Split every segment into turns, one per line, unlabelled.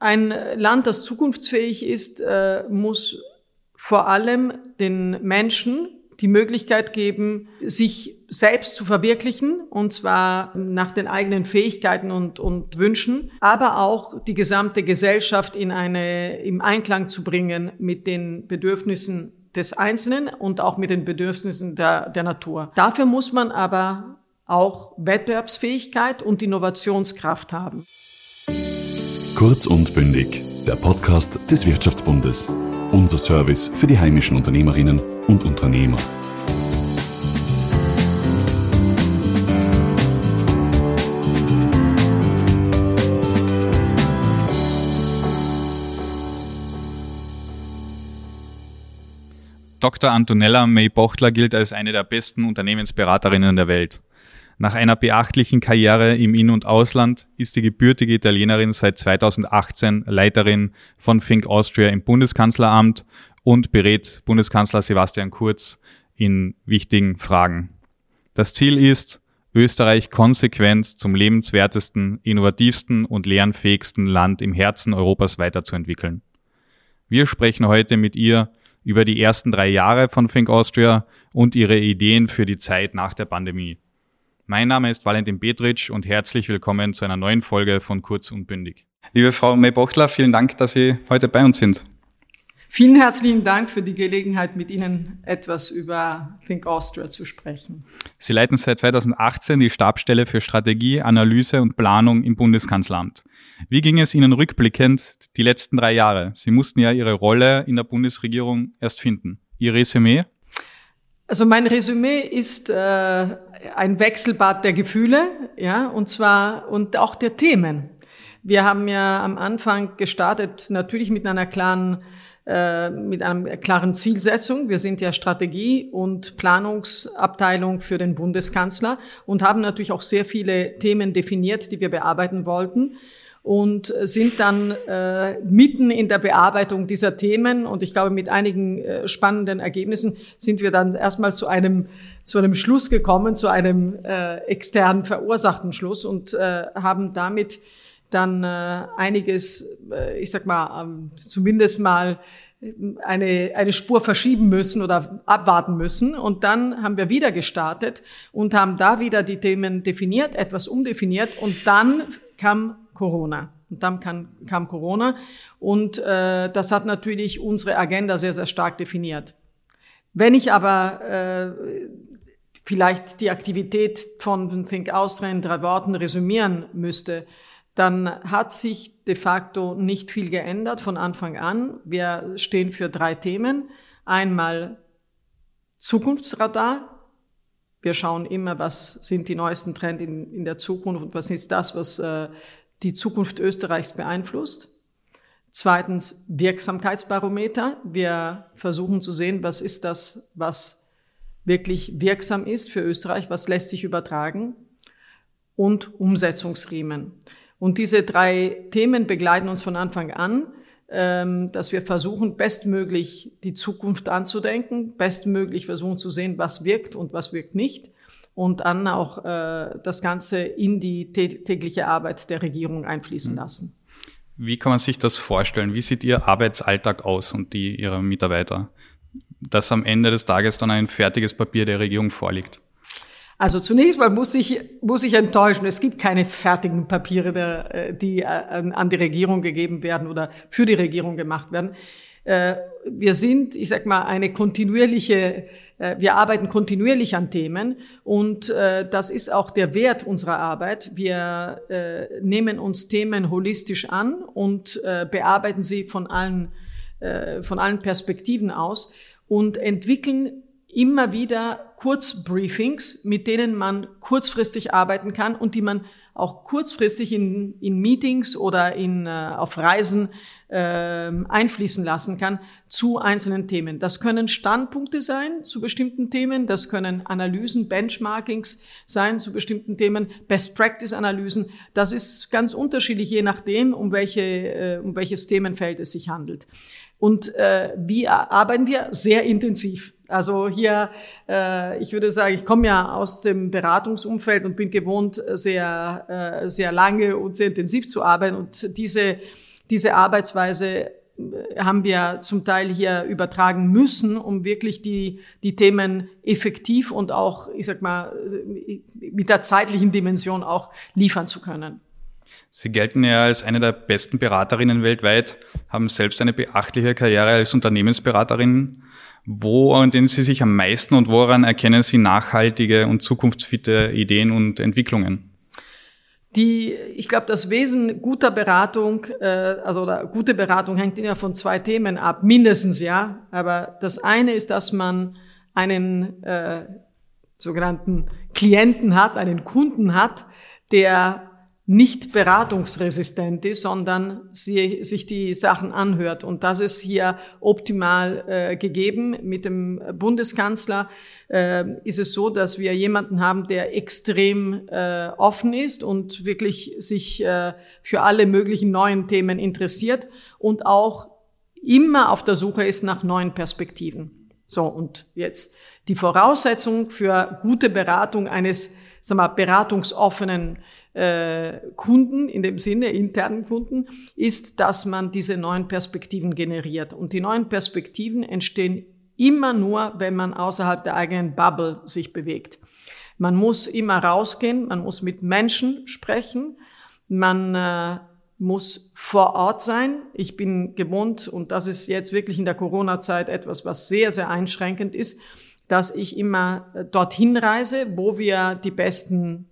Ein Land, das zukunftsfähig ist, äh, muss vor allem den Menschen die Möglichkeit geben, sich selbst zu verwirklichen, und zwar nach den eigenen Fähigkeiten und, und Wünschen, aber auch die gesamte Gesellschaft in eine, im Einklang zu bringen mit den Bedürfnissen des Einzelnen und auch mit den Bedürfnissen der, der Natur. Dafür muss man aber auch Wettbewerbsfähigkeit und Innovationskraft haben.
Kurz und bündig, der Podcast des Wirtschaftsbundes. Unser Service für die heimischen Unternehmerinnen und Unternehmer.
Dr. Antonella May Bochtler gilt als eine der besten Unternehmensberaterinnen der Welt. Nach einer beachtlichen Karriere im In- und Ausland ist die gebürtige Italienerin seit 2018 Leiterin von Think Austria im Bundeskanzleramt und berät Bundeskanzler Sebastian Kurz in wichtigen Fragen. Das Ziel ist, Österreich konsequent zum lebenswertesten, innovativsten und lernfähigsten Land im Herzen Europas weiterzuentwickeln. Wir sprechen heute mit ihr über die ersten drei Jahre von Think Austria und ihre Ideen für die Zeit nach der Pandemie. Mein Name ist Valentin Petritsch und herzlich willkommen zu einer neuen Folge von Kurz und Bündig. Liebe Frau May-Bochtler, vielen Dank, dass Sie heute bei uns sind.
Vielen herzlichen Dank für die Gelegenheit, mit Ihnen etwas über Think Austria zu sprechen.
Sie leiten seit 2018 die Stabstelle für Strategie, Analyse und Planung im Bundeskanzleramt. Wie ging es Ihnen rückblickend die letzten drei Jahre? Sie mussten ja Ihre Rolle in der Bundesregierung erst finden. Ihr Resümee?
Also mein Resümee ist äh, ein Wechselbad der Gefühle, ja, und zwar und auch der Themen. Wir haben ja am Anfang gestartet natürlich mit einer klaren äh, mit einer klaren Zielsetzung. Wir sind ja Strategie- und Planungsabteilung für den Bundeskanzler und haben natürlich auch sehr viele Themen definiert, die wir bearbeiten wollten und sind dann äh, mitten in der Bearbeitung dieser Themen und ich glaube mit einigen äh, spannenden Ergebnissen sind wir dann erstmal zu einem zu einem Schluss gekommen, zu einem äh, extern verursachten Schluss und äh, haben damit dann äh, einiges, äh, ich sag mal, ähm, zumindest mal eine, eine Spur verschieben müssen oder abwarten müssen. Und dann haben wir wieder gestartet und haben da wieder die Themen definiert, etwas umdefiniert und dann kam Corona. Und dann kam, kam Corona und äh, das hat natürlich unsere Agenda sehr, sehr stark definiert. Wenn ich aber äh, vielleicht die Aktivität von Think Austria in drei Worten resümieren müsste, dann hat sich de facto nicht viel geändert von Anfang an. Wir stehen für drei Themen. Einmal Zukunftsradar, wir schauen immer, was sind die neuesten Trends in, in der Zukunft und was ist das, was äh, die Zukunft Österreichs beeinflusst. Zweitens Wirksamkeitsbarometer. Wir versuchen zu sehen, was ist das, was wirklich wirksam ist für Österreich, was lässt sich übertragen. Und Umsetzungsriemen. Und diese drei Themen begleiten uns von Anfang an, ähm, dass wir versuchen, bestmöglich die Zukunft anzudenken, bestmöglich versuchen zu sehen, was wirkt und was wirkt nicht und dann auch äh, das Ganze in die tägliche Arbeit der Regierung einfließen mhm. lassen.
Wie kann man sich das vorstellen? Wie sieht Ihr Arbeitsalltag aus und die Ihrer Mitarbeiter? Dass am Ende des Tages dann ein fertiges Papier der Regierung vorliegt?
Also zunächst mal muss ich, muss ich enttäuschen. Es gibt keine fertigen Papiere, äh, die äh, an die Regierung gegeben werden oder für die Regierung gemacht werden. Äh, wir sind, ich sag mal, eine kontinuierliche, wir arbeiten kontinuierlich an Themen und das ist auch der Wert unserer Arbeit. Wir nehmen uns Themen holistisch an und bearbeiten sie von allen, von allen Perspektiven aus und entwickeln immer wieder Kurzbriefings, mit denen man kurzfristig arbeiten kann und die man auch kurzfristig in, in Meetings oder in, äh, auf Reisen äh, einfließen lassen kann zu einzelnen Themen. Das können Standpunkte sein zu bestimmten Themen, das können Analysen, Benchmarkings sein zu bestimmten Themen, Best-Practice-Analysen. Das ist ganz unterschiedlich, je nachdem, um, welche, äh, um welches Themenfeld es sich handelt. Und äh, wie arbeiten wir? Sehr intensiv. Also hier, äh, ich würde sagen, ich komme ja aus dem Beratungsumfeld und bin gewohnt, sehr, äh, sehr lange und sehr intensiv zu arbeiten. Und diese, diese Arbeitsweise haben wir zum Teil hier übertragen müssen, um wirklich die, die Themen effektiv und auch, ich sag mal, mit der zeitlichen Dimension auch liefern zu können.
Sie gelten ja als eine der besten Beraterinnen weltweit, haben selbst eine beachtliche Karriere als Unternehmensberaterin. Wo orientieren Sie sich am meisten und woran erkennen Sie nachhaltige und zukunftsfitte Ideen und Entwicklungen?
Die, ich glaube, das Wesen guter Beratung, äh, also oder gute Beratung hängt immer von zwei Themen ab, mindestens ja. Aber das eine ist, dass man einen äh, sogenannten Klienten hat, einen Kunden hat, der nicht beratungsresistent ist, sondern sie, sich die Sachen anhört. Und das ist hier optimal äh, gegeben. Mit dem Bundeskanzler äh, ist es so, dass wir jemanden haben, der extrem äh, offen ist und wirklich sich äh, für alle möglichen neuen Themen interessiert und auch immer auf der Suche ist nach neuen Perspektiven. So, und jetzt die Voraussetzung für gute Beratung eines sag mal, beratungsoffenen Kunden, in dem Sinne internen Kunden, ist, dass man diese neuen Perspektiven generiert. Und die neuen Perspektiven entstehen immer nur, wenn man außerhalb der eigenen Bubble sich bewegt. Man muss immer rausgehen, man muss mit Menschen sprechen, man äh, muss vor Ort sein. Ich bin gewohnt, und das ist jetzt wirklich in der Corona-Zeit etwas, was sehr, sehr einschränkend ist, dass ich immer äh, dorthin reise, wo wir die besten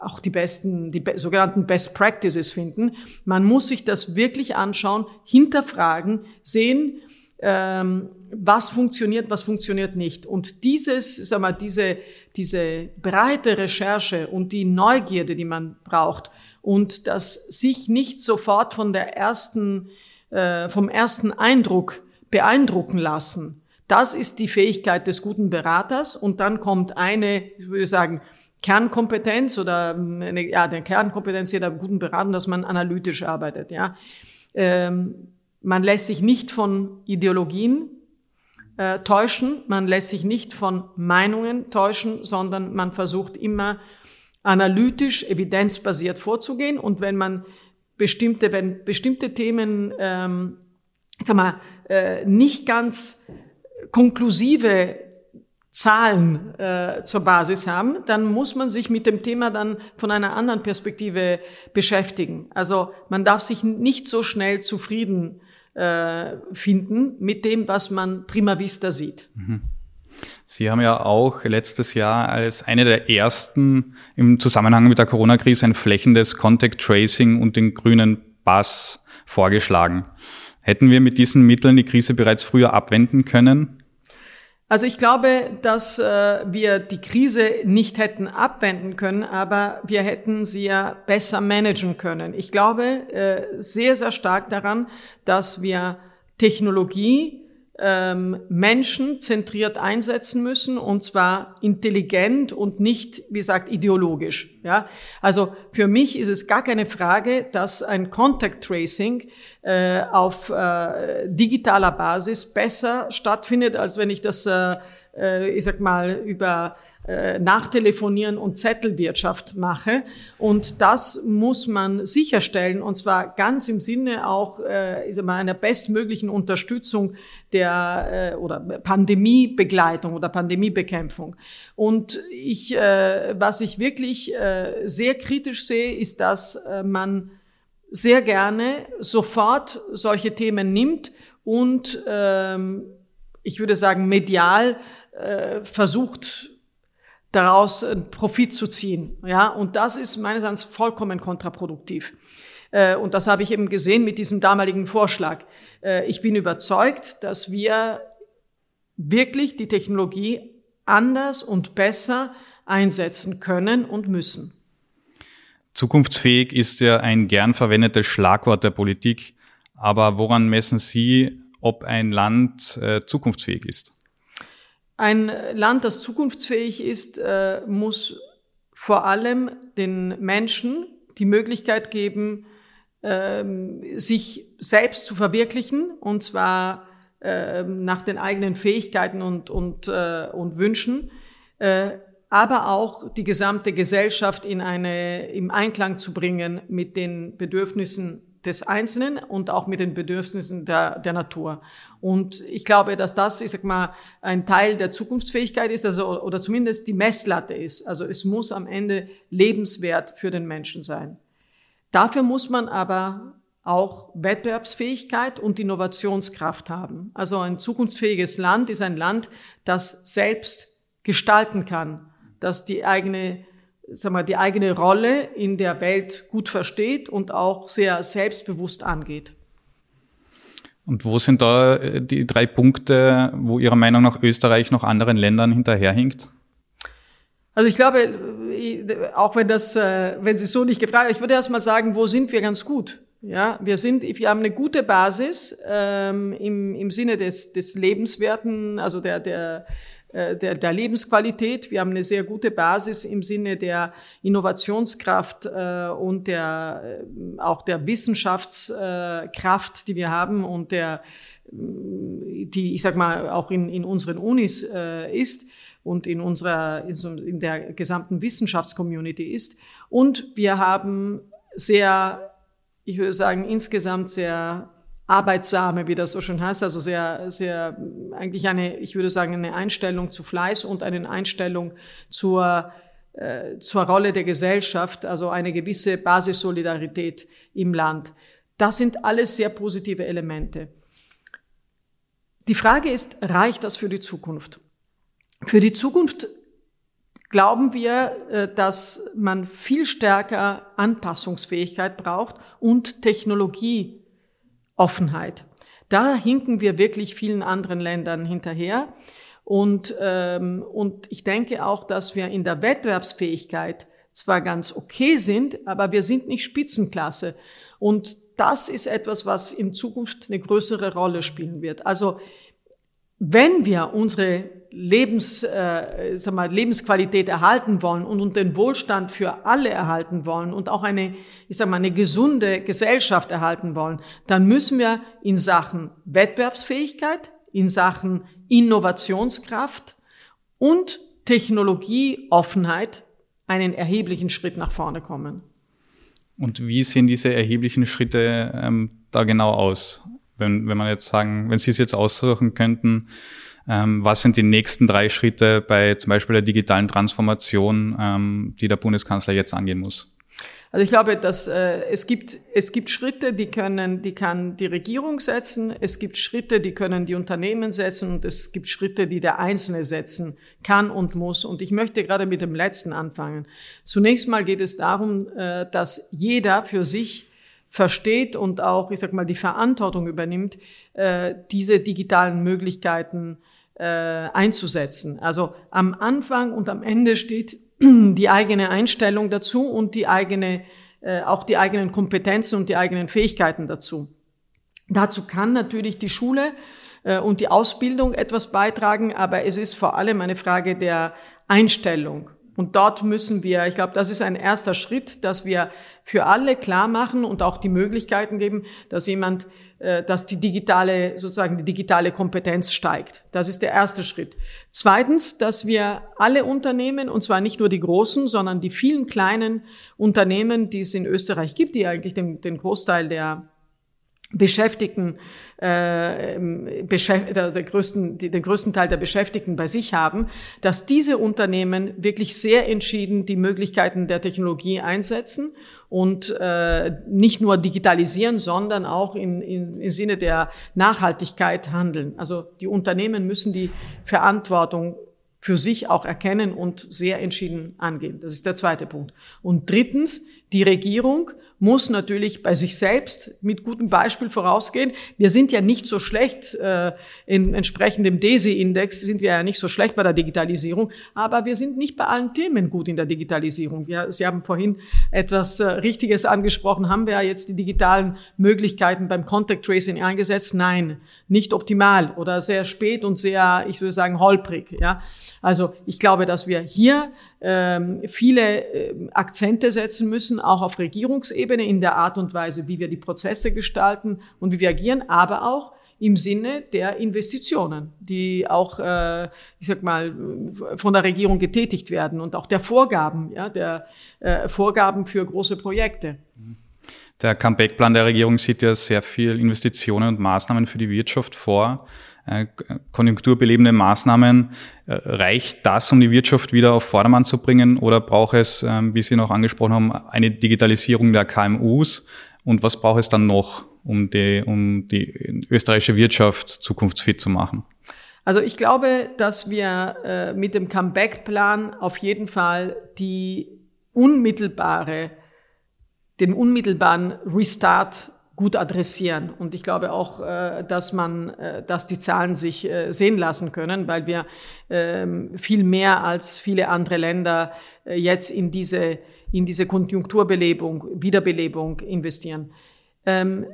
auch die besten, die sogenannten Best Practices finden. Man muss sich das wirklich anschauen, hinterfragen, sehen, ähm, was funktioniert, was funktioniert nicht. Und dieses, sag mal, diese, diese breite Recherche und die Neugierde, die man braucht und das sich nicht sofort von der ersten, äh, vom ersten Eindruck beeindrucken lassen, das ist die Fähigkeit des guten Beraters. Und dann kommt eine, ich würde sagen, Kernkompetenz oder eine, ja, der Kernkompetenz jeder guten Beratung, dass man analytisch arbeitet. Ja, ähm, man lässt sich nicht von Ideologien äh, täuschen, man lässt sich nicht von Meinungen täuschen, sondern man versucht immer analytisch, evidenzbasiert vorzugehen. Und wenn man bestimmte, wenn bestimmte Themen, ähm, sag mal, äh, nicht ganz konklusive Zahlen äh, zur Basis haben, dann muss man sich mit dem Thema dann von einer anderen Perspektive beschäftigen. Also man darf sich nicht so schnell zufrieden äh, finden mit dem, was man prima vista sieht.
Mhm. Sie haben ja auch letztes Jahr als eine der ersten im Zusammenhang mit der Corona-Krise ein flächendes Contact Tracing und den grünen Pass vorgeschlagen. Hätten wir mit diesen Mitteln die Krise bereits früher abwenden können?
Also ich glaube, dass äh, wir die Krise nicht hätten abwenden können, aber wir hätten sie ja besser managen können. Ich glaube äh, sehr, sehr stark daran, dass wir Technologie ähm, Menschen zentriert einsetzen müssen und zwar intelligent und nicht, wie gesagt, ideologisch. Ja, also für mich ist es gar keine Frage, dass ein Contact Tracing äh, auf äh, digitaler Basis besser stattfindet, als wenn ich das, äh, äh ich sag mal, über äh, Nachtelefonieren und Zettelwirtschaft mache. Und das muss man sicherstellen, und zwar ganz im Sinne auch äh, ich mal, einer bestmöglichen Unterstützung der äh, oder Pandemiebegleitung oder Pandemiebekämpfung. Und ich, äh, was ich wirklich äh, sehr kritisch sehe, ist, dass äh, man sehr gerne sofort solche Themen nimmt und ähm, ich würde sagen medial äh, versucht daraus Profit zu ziehen. Ja, und das ist meines Erachtens vollkommen kontraproduktiv. Äh, und das habe ich eben gesehen mit diesem damaligen Vorschlag. Äh, ich bin überzeugt, dass wir wirklich die Technologie anders und besser einsetzen können und müssen.
Zukunftsfähig ist ja ein gern verwendetes Schlagwort der Politik. Aber woran messen Sie, ob ein Land äh, zukunftsfähig ist?
Ein Land, das zukunftsfähig ist, äh, muss vor allem den Menschen die Möglichkeit geben, ähm, sich selbst zu verwirklichen, und zwar ähm, nach den eigenen Fähigkeiten und, und, äh, und Wünschen, äh, aber auch die gesamte Gesellschaft in eine, im Einklang zu bringen mit den Bedürfnissen des Einzelnen und auch mit den Bedürfnissen der, der Natur. Und ich glaube, dass das, ich sag mal, ein Teil der Zukunftsfähigkeit ist, also, oder zumindest die Messlatte ist. Also es muss am Ende lebenswert für den Menschen sein. Dafür muss man aber auch Wettbewerbsfähigkeit und Innovationskraft haben. Also ein zukunftsfähiges Land ist ein Land, das selbst gestalten kann, das die eigene sagen wir, die eigene Rolle in der Welt gut versteht und auch sehr selbstbewusst angeht.
Und wo sind da äh, die drei Punkte, wo Ihrer Meinung nach Österreich noch anderen Ländern hinterherhinkt?
Also ich glaube, äh, auch wenn das, äh, wenn Sie so nicht gefragt, ich würde erst mal sagen, wo sind wir ganz gut? Ja, wir sind, wir haben eine gute Basis ähm, im, im Sinne des, des Lebenswerten, also der, der der, der Lebensqualität. Wir haben eine sehr gute Basis im Sinne der Innovationskraft äh, und der, äh, auch der Wissenschaftskraft, die wir haben und der, die, ich sag mal, auch in, in unseren Unis ist und in unserer, in der gesamten Wissenschaftscommunity ist. Und wir haben sehr, ich würde sagen, insgesamt sehr arbeitsame, wie das so schön heißt, also sehr, sehr, eigentlich eine, ich würde sagen, eine Einstellung zu Fleiß und eine Einstellung zur, äh, zur Rolle der Gesellschaft, also eine gewisse Basissolidarität im Land. Das sind alles sehr positive Elemente. Die Frage ist, reicht das für die Zukunft? Für die Zukunft glauben wir, äh, dass man viel stärker Anpassungsfähigkeit braucht und Technologie Offenheit. Da hinken wir wirklich vielen anderen Ländern hinterher. Und, ähm, und ich denke auch, dass wir in der Wettbewerbsfähigkeit zwar ganz okay sind, aber wir sind nicht Spitzenklasse. Und das ist etwas, was in Zukunft eine größere Rolle spielen wird. Also wenn wir unsere Lebens, äh, sag mal, Lebensqualität erhalten wollen und, den Wohlstand für alle erhalten wollen und auch eine, ich sag mal, eine gesunde Gesellschaft erhalten wollen, dann müssen wir in Sachen Wettbewerbsfähigkeit, in Sachen Innovationskraft und Technologieoffenheit einen erheblichen Schritt nach vorne kommen.
Und wie sehen diese erheblichen Schritte ähm, da genau aus? wenn, wenn man jetzt sagen, wenn Sie es jetzt aussuchen könnten, was sind die nächsten drei Schritte bei zum Beispiel der digitalen Transformation, ähm, die der Bundeskanzler jetzt angehen muss?
Also ich glaube, dass äh, es gibt es gibt Schritte, die können die kann die Regierung setzen. Es gibt Schritte, die können die Unternehmen setzen und es gibt Schritte, die der Einzelne setzen kann und muss. Und ich möchte gerade mit dem letzten anfangen. Zunächst mal geht es darum, äh, dass jeder für sich versteht und auch, ich sag mal, die Verantwortung übernimmt, äh, diese digitalen Möglichkeiten äh, einzusetzen. Also am Anfang und am Ende steht die eigene Einstellung dazu und die eigene, äh, auch die eigenen Kompetenzen und die eigenen Fähigkeiten dazu. Dazu kann natürlich die Schule äh, und die Ausbildung etwas beitragen, aber es ist vor allem eine Frage der Einstellung. Und dort müssen wir, ich glaube, das ist ein erster Schritt, dass wir für alle klar machen und auch die Möglichkeiten geben, dass jemand, äh, dass die digitale, sozusagen die digitale Kompetenz steigt. Das ist der erste Schritt. Zweitens, dass wir alle Unternehmen, und zwar nicht nur die großen, sondern die vielen kleinen Unternehmen, die es in Österreich gibt, die eigentlich den, den Großteil der Beschäftigten, äh, beschäft der größten, den größten Teil der Beschäftigten bei sich haben, dass diese Unternehmen wirklich sehr entschieden die Möglichkeiten der Technologie einsetzen und äh, nicht nur digitalisieren, sondern auch in, in, im Sinne der Nachhaltigkeit handeln. Also die Unternehmen müssen die Verantwortung für sich auch erkennen und sehr entschieden angehen. Das ist der zweite Punkt. Und drittens, die Regierung muss natürlich bei sich selbst mit gutem Beispiel vorausgehen. Wir sind ja nicht so schlecht, äh, in entsprechendem DESI-Index sind wir ja nicht so schlecht bei der Digitalisierung, aber wir sind nicht bei allen Themen gut in der Digitalisierung. Wir, Sie haben vorhin etwas äh, Richtiges angesprochen. Haben wir ja jetzt die digitalen Möglichkeiten beim Contact Tracing eingesetzt? Nein, nicht optimal oder sehr spät und sehr, ich würde sagen, holprig. Ja, also ich glaube, dass wir hier ähm, viele äh, Akzente setzen müssen, auch auf Regierungsebene in der Art und Weise, wie wir die Prozesse gestalten und wie wir agieren, aber auch im Sinne der Investitionen, die auch, äh, ich sag mal, von der Regierung getätigt werden und auch der Vorgaben, ja, der äh, Vorgaben für große Projekte.
Der Comeback-Plan der Regierung sieht ja sehr viel Investitionen und Maßnahmen für die Wirtschaft vor. Äh, konjunkturbelebende Maßnahmen. Äh, reicht das, um die Wirtschaft wieder auf Vordermann zu bringen oder braucht es, ähm, wie Sie noch angesprochen haben, eine Digitalisierung der KMUs? Und was braucht es dann noch, um die, um die österreichische Wirtschaft zukunftsfit zu machen?
Also ich glaube, dass wir äh, mit dem Comeback-Plan auf jeden Fall die unmittelbare, den unmittelbaren Restart gut adressieren. Und ich glaube auch, äh, dass man, äh, dass die Zahlen sich äh, sehen lassen können, weil wir ähm, viel mehr als viele andere Länder jetzt in diese, in diese Konjunkturbelebung, Wiederbelebung investieren. Ähm,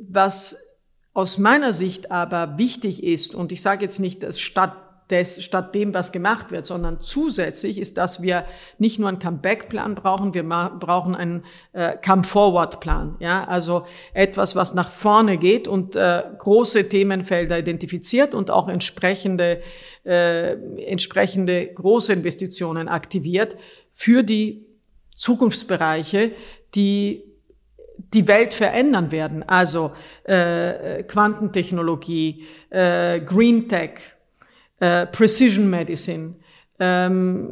was aus meiner Sicht aber wichtig ist, und ich sage jetzt nicht, dass Stadt des, statt dem, was gemacht wird, sondern zusätzlich ist, dass wir nicht nur einen Comeback-Plan brauchen, wir brauchen einen äh, Come-Forward-Plan. Ja? Also etwas, was nach vorne geht und äh, große Themenfelder identifiziert und auch entsprechende, äh, entsprechende große Investitionen aktiviert für die Zukunftsbereiche, die die Welt verändern werden. Also äh, Quantentechnologie, äh, Green Tech, äh, Precision Medicine, ähm,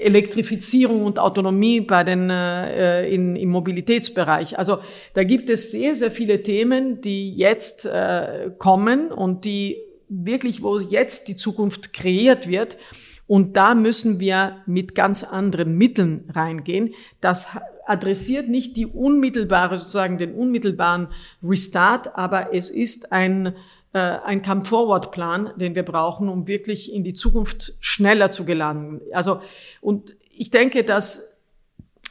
Elektrifizierung und Autonomie bei den, äh, in, im Mobilitätsbereich. Also da gibt es sehr, sehr viele Themen, die jetzt äh, kommen und die wirklich, wo jetzt die Zukunft kreiert wird. Und da müssen wir mit ganz anderen Mitteln reingehen. Das adressiert nicht die unmittelbare, sozusagen den unmittelbaren Restart, aber es ist ein äh, ein Come-Forward-Plan, den wir brauchen, um wirklich in die Zukunft schneller zu gelangen. Also, und ich denke, dass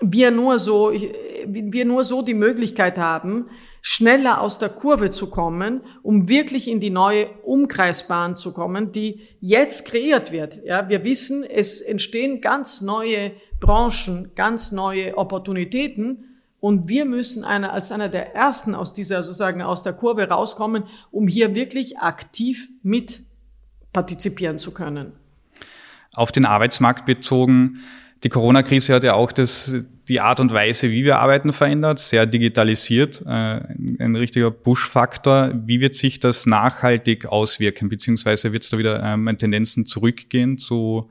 wir nur so, wir nur so die Möglichkeit haben, schneller aus der Kurve zu kommen, um wirklich in die neue Umkreisbahn zu kommen, die jetzt kreiert wird. Ja, wir wissen, es entstehen ganz neue Branchen, ganz neue Opportunitäten. Und wir müssen einer, als einer der ersten aus dieser, sozusagen aus der Kurve rauskommen, um hier wirklich aktiv mit partizipieren zu können.
Auf den Arbeitsmarkt bezogen, die Corona-Krise hat ja auch das, die Art und Weise, wie wir arbeiten, verändert, sehr digitalisiert, äh, ein richtiger Push-Faktor. Wie wird sich das nachhaltig auswirken, beziehungsweise wird es da wieder ähm, Tendenzen zurückgehen zu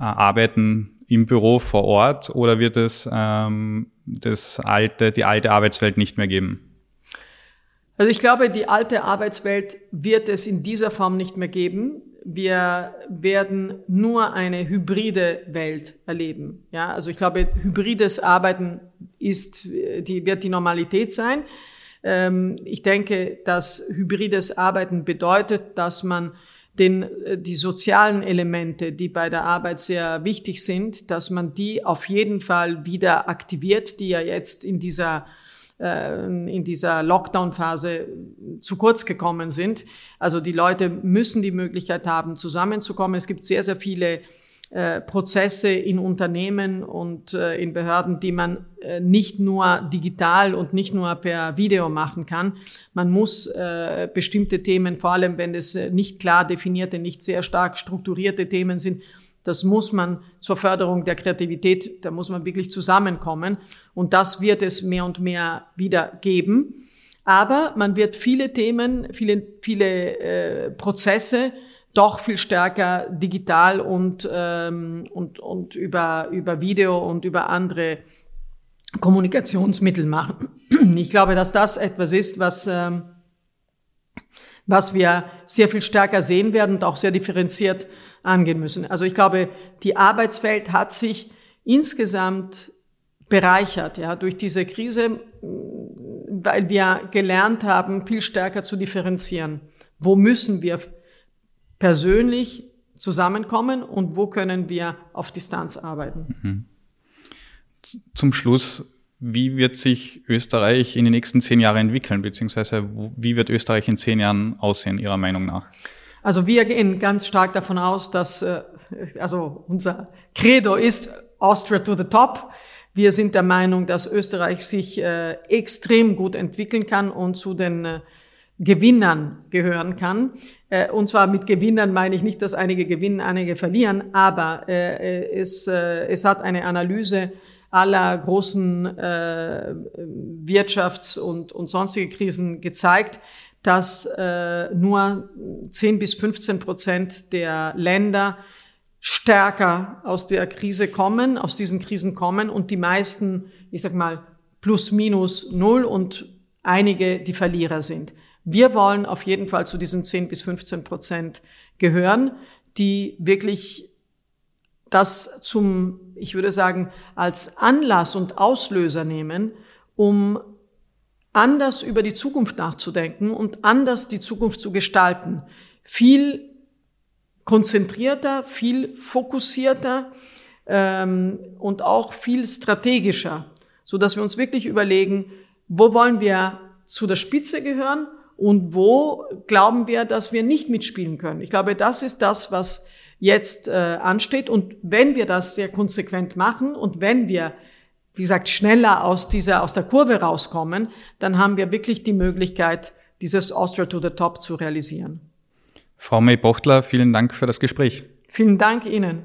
äh, Arbeiten im Büro vor Ort oder wird es ähm, das alte, die alte Arbeitswelt nicht mehr geben?
Also ich glaube, die alte Arbeitswelt wird es in dieser Form nicht mehr geben. Wir werden nur eine hybride Welt erleben. Ja, also ich glaube, hybrides Arbeiten ist, die wird die Normalität sein. Ähm, ich denke, dass hybrides Arbeiten bedeutet, dass man den, äh, die sozialen Elemente, die bei der Arbeit sehr wichtig sind, dass man die auf jeden Fall wieder aktiviert, die ja jetzt in dieser äh, in dieser Lockdown-Phase zu kurz gekommen sind. Also die Leute müssen die Möglichkeit haben, zusammenzukommen. Es gibt sehr, sehr viele Prozesse in Unternehmen und äh, in Behörden, die man äh, nicht nur digital und nicht nur per Video machen kann. Man muss äh, bestimmte Themen, vor allem wenn es äh, nicht klar definierte, nicht sehr stark strukturierte Themen sind, das muss man zur Förderung der Kreativität, da muss man wirklich zusammenkommen. Und das wird es mehr und mehr wieder geben. Aber man wird viele Themen, viele, viele äh, Prozesse doch viel stärker digital und, ähm, und, und über, über Video und über andere Kommunikationsmittel machen. Ich glaube, dass das etwas ist, was, ähm, was wir sehr viel stärker sehen werden und auch sehr differenziert angehen müssen. Also ich glaube, die Arbeitswelt hat sich insgesamt bereichert, ja, durch diese Krise, weil wir gelernt haben, viel stärker zu differenzieren. Wo müssen wir persönlich zusammenkommen und wo können wir auf Distanz arbeiten. Mhm.
Zum Schluss, wie wird sich Österreich in den nächsten zehn Jahren entwickeln, beziehungsweise wie wird Österreich in zehn Jahren aussehen, Ihrer Meinung nach?
Also wir gehen ganz stark davon aus, dass äh, also unser Credo ist Austria to the top. Wir sind der Meinung, dass Österreich sich äh, extrem gut entwickeln kann und zu den äh, Gewinnern gehören kann. Äh, und zwar mit Gewinnern meine ich nicht, dass einige gewinnen, einige verlieren, aber äh, es, äh, es hat eine Analyse aller großen äh, Wirtschafts- und, und sonstige Krisen gezeigt, dass äh, nur 10 bis 15 Prozent der Länder stärker aus der Krise kommen, aus diesen Krisen kommen und die meisten, ich sag mal, plus minus null und einige die Verlierer sind. Wir wollen auf jeden Fall zu diesen 10 bis 15 Prozent gehören, die wirklich das zum, ich würde sagen, als Anlass und Auslöser nehmen, um anders über die Zukunft nachzudenken und anders die Zukunft zu gestalten. Viel konzentrierter, viel fokussierter ähm, und auch viel strategischer, so dass wir uns wirklich überlegen, wo wollen wir zu der Spitze gehören und wo glauben wir, dass wir nicht mitspielen können. Ich glaube, das ist das, was jetzt äh, ansteht. Und wenn wir das sehr konsequent machen und wenn wir wie gesagt, schneller aus dieser, aus der Kurve rauskommen, dann haben wir wirklich die Möglichkeit, dieses Austria to the Top zu realisieren.
Frau May-Bochtler, vielen Dank für das Gespräch.
Vielen Dank Ihnen.